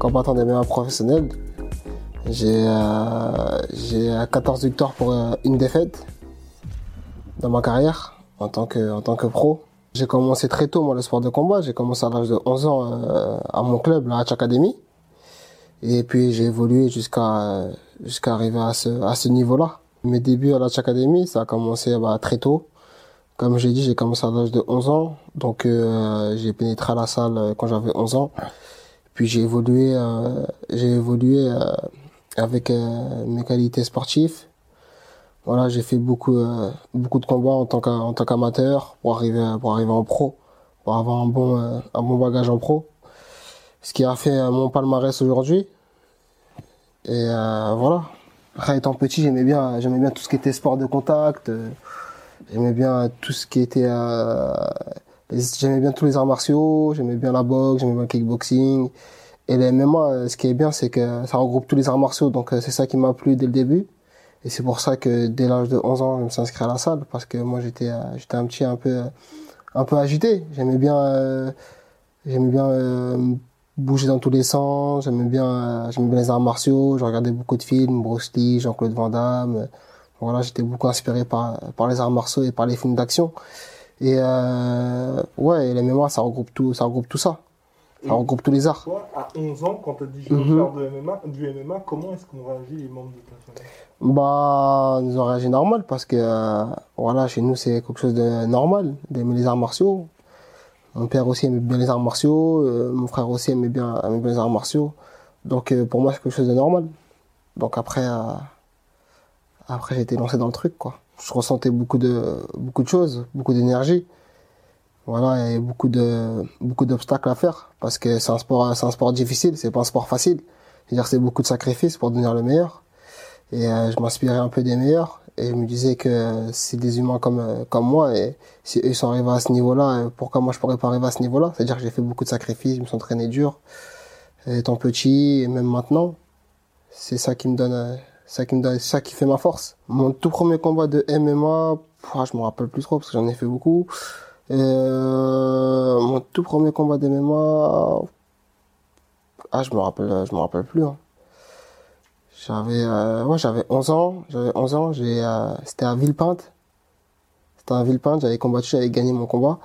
combattant des MMA professionnels. J'ai euh, j'ai 14 victoires pour euh, une défaite dans ma carrière en tant que, en tant que pro. J'ai commencé très tôt moi le sport de combat. J'ai commencé à l'âge de 11 ans euh, à mon club, la Hatch Academy. Et puis j'ai évolué jusqu'à euh, jusqu'à arriver à ce, à ce niveau-là. Mes débuts à la Hatch Academy, ça a commencé bah, très tôt. Comme j'ai dit, j'ai commencé à l'âge de 11 ans. Donc euh, j'ai pénétré à la salle euh, quand j'avais 11 ans. Puis j'ai évolué, euh, j'ai évolué euh, avec euh, mes qualités sportives. Voilà, j'ai fait beaucoup, beaucoup de combats en tant qu'amateur pour arriver, pour arriver en pro, pour avoir un bon, un bon bagage en pro. Ce qui a fait mon palmarès aujourd'hui. Et voilà. Après, étant petit, j'aimais bien, j'aimais bien tout ce qui était sport de contact. j'aimais bien tout ce qui était, j'aimais bien tous les arts martiaux. J'aimais bien la boxe, j'aimais bien le kickboxing. Et les MMA, euh, ce qui est bien, c'est que ça regroupe tous les arts martiaux. Donc euh, c'est ça qui m'a plu dès le début. Et c'est pour ça que dès l'âge de 11 ans, je me suis inscrit à la salle parce que moi j'étais, euh, j'étais un petit un peu, un peu agité. J'aimais bien, euh, j'aimais bien euh, bouger dans tous les sens. J'aimais bien, euh, j'aimais bien les arts martiaux. Je regardais beaucoup de films, Bruce Lee, Jean-Claude Van Damme. Voilà, j'étais beaucoup inspiré par par les arts martiaux et par les films d'action. Et euh, ouais, et les mémoires, ça regroupe tout, ça regroupe tout ça. Ça regroupe tous les arts. Toi, à 11 ans, quand tu dit je veux Mhm. faire de MMA, du MMA, comment est-ce qu'on réagit les membres de ta famille? Bah, nous ont réagi normal parce que euh, voilà, chez nous c'est quelque chose de normal d'aimer les arts martiaux. Mon père aussi aimait bien les arts martiaux, euh, mon frère aussi aimait bien, aimait bien les arts martiaux. Donc euh, pour moi c'est quelque chose de normal. Donc après, après j'ai été lancé dans le truc quoi. Je ressentais beaucoup de beaucoup de choses, beaucoup d'énergie. Voilà, il y avait beaucoup de beaucoup d'obstacles à faire parce que c'est un sport, c'est un sport difficile, c'est pas un sport facile. C'est-à-dire c'est beaucoup de sacrifices pour devenir le meilleur. Et euh, je m'inspirais un peu des meilleurs. Et je me disais que c'est des humains comme, euh, comme moi. Et si eux sont arrivés à ce niveau-là, euh, pourquoi moi je pourrais pas arriver à ce niveau-là? C'est-à-dire que j'ai fait beaucoup de sacrifices, je me suis entraîné dur. Et étant petit et même maintenant, c'est ça qui me donne, euh, ça qui me ça qui fait ma force. Mon tout premier combat de MMA, je me rappelle plus trop parce que j'en ai fait beaucoup. Euh, mon tout premier combat de MMA, ah je me rappelle, je me rappelle plus. Hein. J'avais euh, ouais, j'avais 11 ans, j'avais 11 ans, j'ai euh, c'était à Villepinte. C'était à Villepinte, j'avais combattu, j'avais gagné mon combat.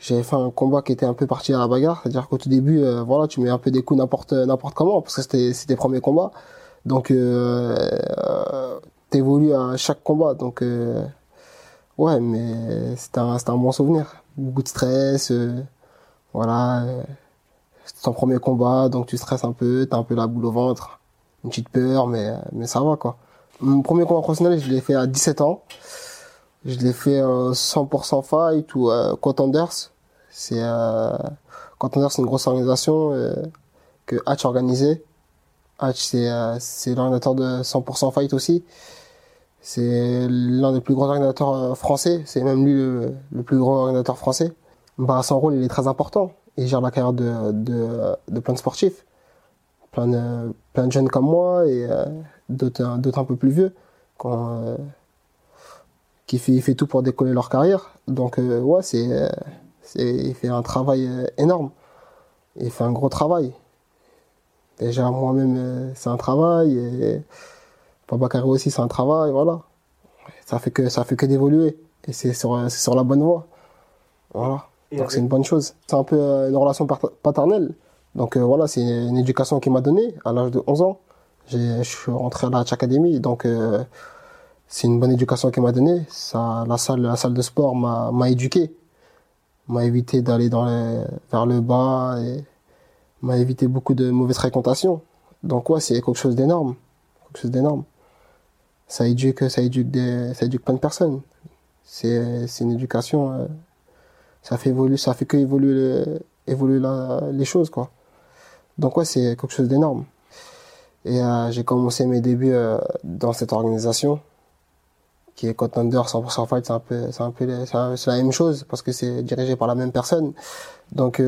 J'avais fait un combat qui était un peu parti à la bagarre, c'est-à-dire qu'au tout début euh, voilà, tu mets un peu des coups n'importe n'importe comment parce que c'était c'était tes premiers combats. Donc euh, euh, t'évolues à chaque combat donc euh, ouais, mais c'était un un bon souvenir. Beaucoup de stress euh, voilà, euh, c'est ton premier combat donc tu stresses un peu, t'as un peu la boule au ventre une petite peur, mais, mais ça va, quoi. Mon premier combat professionnel, je l'ai fait à 17 ans. Je l'ai fait euh, 100% fight ou euh, Contenders. C'est, euh, Contenders, c'est une grosse organisation euh, que Hatch a organisée. Hatch, c'est, euh, c'est l'ordinateur de 100% fight aussi. C'est l'un des plus grands organisateurs euh, français. C'est même lui le, le plus grand organisateur français. Bah, son rôle, il est très important. Il gère la carrière de, plein de sportifs plein de, jeunes comme moi et euh, d'autres un- peu plus vieux euh, qui fait, fait tout pour décoller leur carrière. Donc euh, ouais, c'est euh, il fait un travail euh, énorme. Il fait un gros travail. Déjà moi-même euh, c'est un travail et Papa Carré aussi c'est un travail, voilà. Ça fait que ça fait que d'évoluer et c'est sur c'est sur la bonne voie. Voilà. Et Donc c'est une bonne chose. C'est un peu euh, une relation paternelle. Donc euh, voilà, c'est une éducation qu'il m'a donnée à l'âge de 11 ans. Je suis rentré à la Hatch Academy, donc euh, c'est une bonne éducation qu'il m'a donnée. Ça, la salle, la salle de sport m'a, m'a éduqué, m'a évité d'aller dans les, vers le bas et m'a évité beaucoup de mauvaises fréquentations. Donc ouais, c'est quelque chose d'énorme, quelque chose d'énorme. Ça éduque, ça éduque des, ça éduque plein de personnes. C'est, c'est une éducation. euh, ça fait évoluer, ça fait que évoluer, évoluer les choses quoi. Donc ouais, c'est quelque chose d'énorme. Et euh, j'ai commencé mes débuts euh, dans cette organisation qui est Contender 100% Fight. C'est un peu, c'est un peu, c'est la même chose parce que c'est dirigé par la même personne. Donc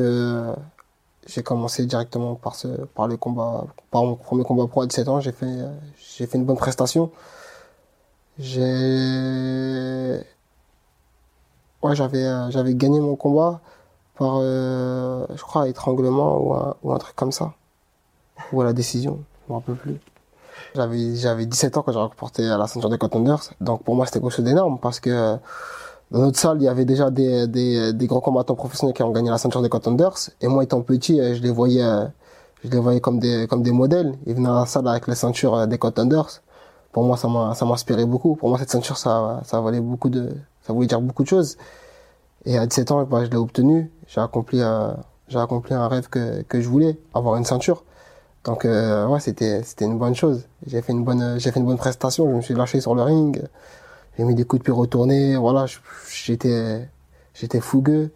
j'ai commencé directement par ce, par le combat, par mon premier combat pro à 17 ans. J'ai fait, j'ai fait une bonne prestation. J'ai, ouais, j'avais, j'avais gagné mon combat par, je crois, étranglement ou un, ou un truc comme ça, ou à la décision je m'en rappelle plus. J'avais, j'avais 17 ans quand j'ai remporté la ceinture des Contenders. Donc pour moi, c'était quelque chose d'énorme parce que dans notre salle, il y avait déjà des, des, des gros combattants professionnels qui ont gagné la ceinture des Contenders. Et moi, étant petit, je les voyais, je les voyais comme des, comme des modèles. Ils venaient à la salle avec la ceinture des Contenders. Pour moi, ça m'a, ça m'inspirait beaucoup. Pour moi, cette ceinture, ça, ça valait beaucoup de, ça voulait dire beaucoup de choses. Et à 17 ans, bah, je l'ai obtenu. J'ai accompli, euh, j'ai accompli un rêve que, que je voulais, avoir une ceinture. Donc euh, ouais, c'était c'était une bonne chose. J'ai fait une bonne j'ai fait une bonne prestation. Je me suis lâché sur le ring. J'ai mis des coups de pied retournés. Voilà, j'étais j'étais fougueux.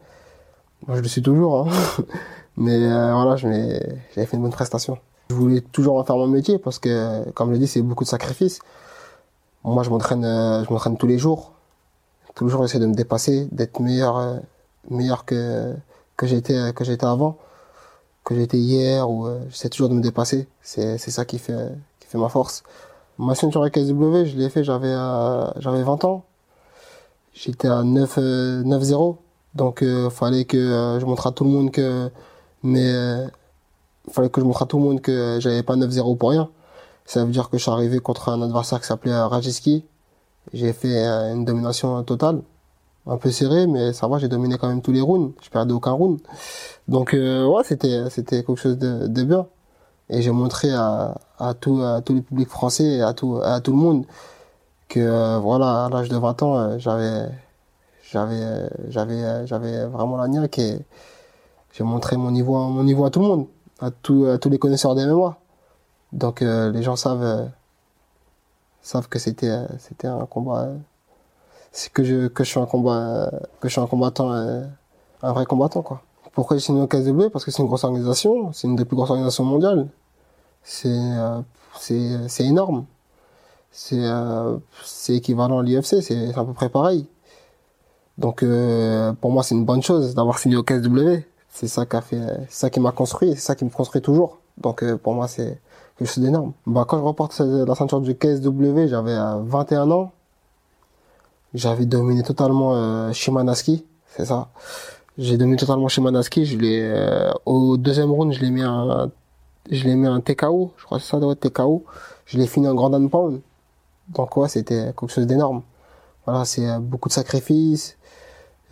Moi, je le suis toujours. Hein. Mais euh, voilà, j'avais fait une bonne prestation. Je voulais toujours en faire mon métier parce que, comme je l'ai dit, c'est beaucoup de sacrifices. Moi, je m'entraîne, je m'entraîne tous les jours. Tous les jours, j'essaie de me dépasser, d'être meilleur, meilleur que que j'étais que j'étais avant que j'étais hier ou euh, j'essaie toujours de me dépasser. C'est c'est ça qui fait qui fait ma force. Ma ceinture KSW, je l'ai fait j'avais euh, j'avais 20 ans. J'étais à 9 9-0. Euh, Donc euh, fallait que je montre à tout le monde que mais fallait que je montre à tout le monde que j'avais pas 9-0 pour rien. Ça veut dire que je suis arrivé contre un adversaire qui s'appelait Rajiski. J'ai fait une domination totale un peu serré, mais ça va, j'ai dominé quand même tous les rounds. Je perdais aucun round. Donc euh, ouais, c'était c'était quelque chose de, de bien. Et j'ai montré à, à tout à tout le public français à tout à tout le monde que euh, voilà, à l'âge de 20 ans, euh, j'avais j'avais j'avais j'avais vraiment la niaque et j'ai montré mon niveau mon niveau à tout le monde, à tous les connaisseurs des mémoires. Donc les gens savent savent que c'était c'était un combat c'est que je que je suis un combat que je suis un combattant euh, un vrai combattant quoi pourquoi j'ai signé au KSW parce que c'est une grosse organisation c'est une des plus grosses organisations mondiales. C'est euh, c'est énorme. C'est euh, équivalent à l'UFC c'est à peu près pareil. Donc pour moi c'est une bonne chose d'avoir signé au KSW c'est ça qui a fait c'est ça qui m'a construit c'est ça qui me construit toujours. Donc pour moi c'est quelque chose d'énorme. Bah quand je reporte la ceinture du KSW j'avais 21 ans. J'avais dominé totalement euh, Shimanaski, c'est ça. J'ai dominé totalement Shimanaski. Je l'ai euh, au deuxième round, je l'ai mis un, je l'ai mis un TKO. Je crois que c'est ça doit être TKO. Je l'ai fini en grand and pound. Donc ouais, c'était quelque chose d'énorme. Voilà, c'est euh, beaucoup de sacrifices,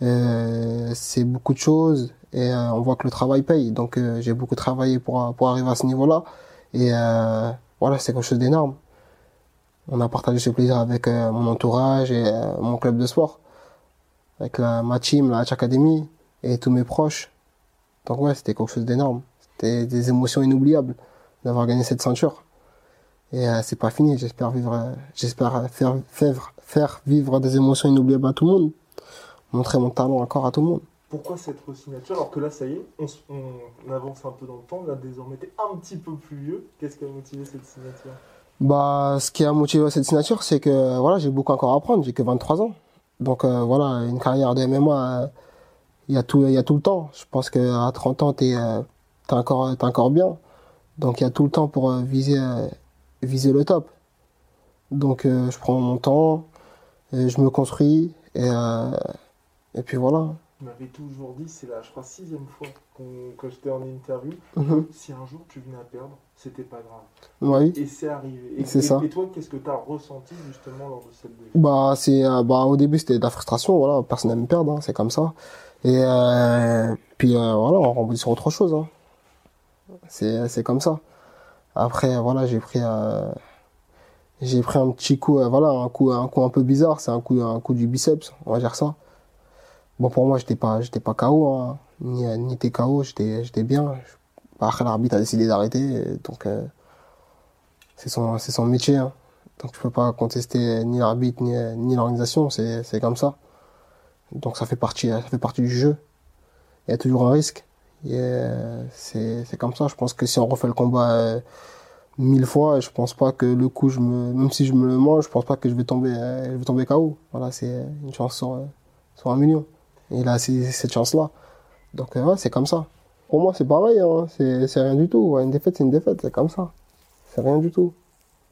euh, c'est beaucoup de choses et euh, on voit que le travail paye. Donc j'ai beaucoup travaillé pour pour arriver à ce niveau-là et voilà, c'est quelque chose d'énorme on a partagé ce plaisir avec euh, mon entourage et euh, mon club de sport, avec la, ma team, la Hatch Academy et tous mes proches. Donc ouais, c'était quelque chose d'énorme. C'était des émotions inoubliables d'avoir gagné cette ceinture. Et euh, c'est pas fini. J'espère vivre, j'espère faire, faire, faire vivre des émotions inoubliables à tout le monde, montrer mon talent encore à tout le monde. Pourquoi cette signature alors que là, ça y est, on, on avance un peu dans le temps. Là, désormais, t'es un petit peu plus vieux. Qu'est-ce qui a motivé cette signature? Bah, ce qui a motivé cette signature, c'est que voilà, j'ai beaucoup encore à apprendre. J'ai que 23 ans, donc euh, voilà, une carrière de MMA, il y a tout, il y a tout le temps. Je pense que à 30 ans, t'es, euh, t'es encore, t'es encore bien. Donc il y a tout le temps pour euh, viser, viser le top. Donc je prends mon temps, et je me construis et et puis voilà. Tu m'avais toujours dit, c'est la, je crois, sixième fois que j'étais en interview, mhm. si un jour tu venais à perdre, c'était pas grave. Oui. Et c'est arrivé. Et, ça. et toi, qu'est-ce que tu as ressenti justement lors de cette Bah, c'est, euh, bah, au début, c'était de la frustration, voilà, personne n'aime perdre, hein, c'est comme ça. Et euh, puis euh, voilà, on rebondit sur autre chose. Hein. C'est, comme ça. Après, voilà, j'ai pris, euh, j'ai pris un petit coup, voilà, un coup, un coup un peu bizarre, c'est un coup, un coup du biceps, on va dire ça. Bon, pour moi, j'étais pas, j'étais pas KO, hein. ni, ni t'es KO, j'étais, j'étais bien. Après, l'arbitre a décidé d'arrêter, donc c'est son, c'est son métier. Hein. Donc, je peux pas contester ni l'arbitre ni, ni l'organisation, c'est comme ça. Donc, ça fait partie, ça fait partie du jeu. Il y a toujours un risque. Euh, c'est, c'est comme ça. Je pense que si on refait le combat euh, mille fois. Je pense pas que le coup, je me, même si je me le mange, je pense pas que je vais tomber, euh, je vais tomber KO. Voilà, c'est une chance sur, sur un million. Et il a cette chance-là. Donc, ouais, c'est comme ça. Pour moi, c'est pareil, hein. c'est rien du tout. Une défaite, c'est une défaite, c'est comme ça. C'est rien du tout.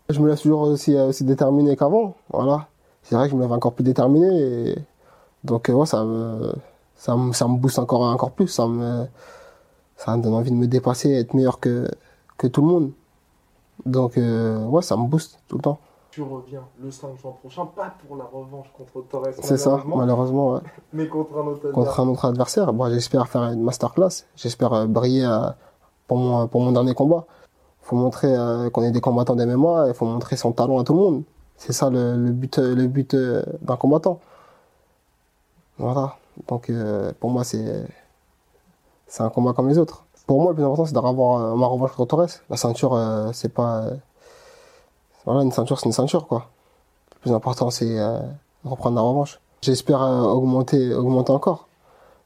Je me laisse toujours aussi, aussi déterminé qu'avant. Voilà. C'est vrai que je me lève encore plus déterminé. Donc, ouais, ça me, ça me, ça me booste encore, encore plus. Ça me, ça me donne envie de me dépasser, être meilleur que, que tout le monde. Donc, euh, ouais, ça me booste tout le temps. Tu reviens le 5 juin prochain, pas pour la revanche contre Torres. C'est ça, malheureusement, ouais. Mais contre un autre adversaire. Contre un autre adversaire. Bon, j'espère faire une masterclass. J'espère euh, briller euh, pour, mon, pour mon dernier combat. faut montrer qu'on est des combattants d'MMA. Il faut montrer son talent à tout le monde. C'est ça le, le, but, le but d'un combattant. Voilà. Donc, pour moi, c'est un combat comme les autres. Pour moi, le plus important, c'est d'avoir euh, ma revanche contre Torres. La ceinture, euh, c'est pas. Euh, voilà, une ceinture, c'est une ceinture, quoi. Le plus important, c'est reprendre la revanche. J'espère augmenter, augmenter encore.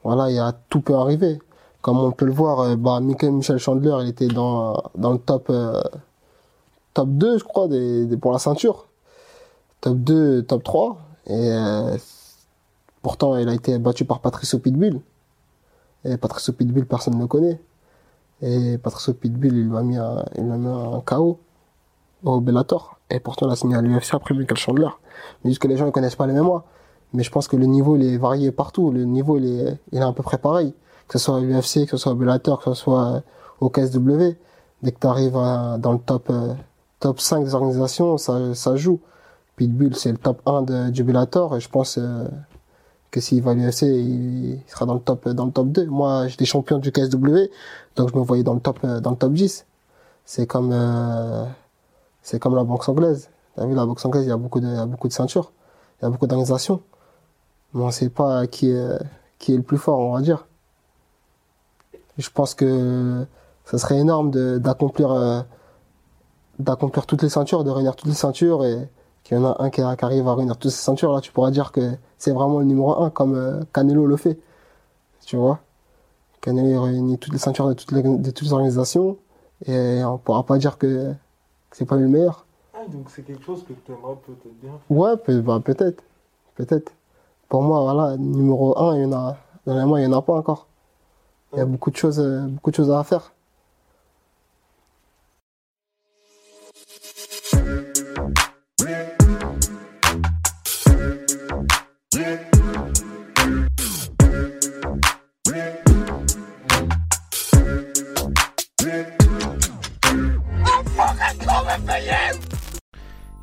Voilà, il y a tout peut arriver. Comme on peut le voir, bah, Michel Chandler, il était dans, dans le top, top 2, je crois, des, pour la ceinture. Top 2, top 3. Et pourtant, il a été battu par Patricio Pitbull. Et Patricio Pitbull, personne ne le connaît. Et Patricio Pitbull, il lui a mis un, il KO au Bellator. Et pourtant, il a signé à l'UFC après Michael Chandler. Mais juste que les gens ne connaissent pas les mois. Mais je pense que le niveau, il est varié partout. Le niveau, il est, il à peu près pareil. Que ce soit à l'UFC, que ce soit au Bellator, que ce soit au KSW. Dès que tu arrives dans le top, euh, top 5 des organisations, ça, ça joue. Pitbull, c'est le top 1 de, du Bellator. Et je pense, euh, que s'il va à l'UFC, il sera dans le top, dans le top 2. Moi, j'étais champion du KSW, donc je me voyais dans le top, dans le top 10. C'est comme, euh, c'est comme la boxe anglaise. T'as vu, la boxe anglaise, il y a beaucoup de, y a beaucoup de ceintures. Il y a beaucoup d'organisations. Mais on sait pas qui est, qui est le plus fort, on va dire. Je pense que ça serait énorme d'accomplir, euh, d'accomplir toutes les ceintures, de réunir toutes les ceintures et, qu'il y en a un qui, arrive à réunir toutes ces ceintures, là, tu pourras dire que c'est vraiment le numéro un, comme euh, Canelo le fait. Tu vois? Canelo réunit toutes les ceintures de toutes les, de toutes les organisations, et on pourra pas dire que, que c'est pas le meilleur. Ah, donc c'est quelque chose que tu aimerais peut-être bien Ouais, peut, bah, peut-être. Peut-être. Pour moi, voilà, numéro un, il y en a, dans les il y en a pas encore. Il y a beaucoup de choses, euh, beaucoup de choses à faire.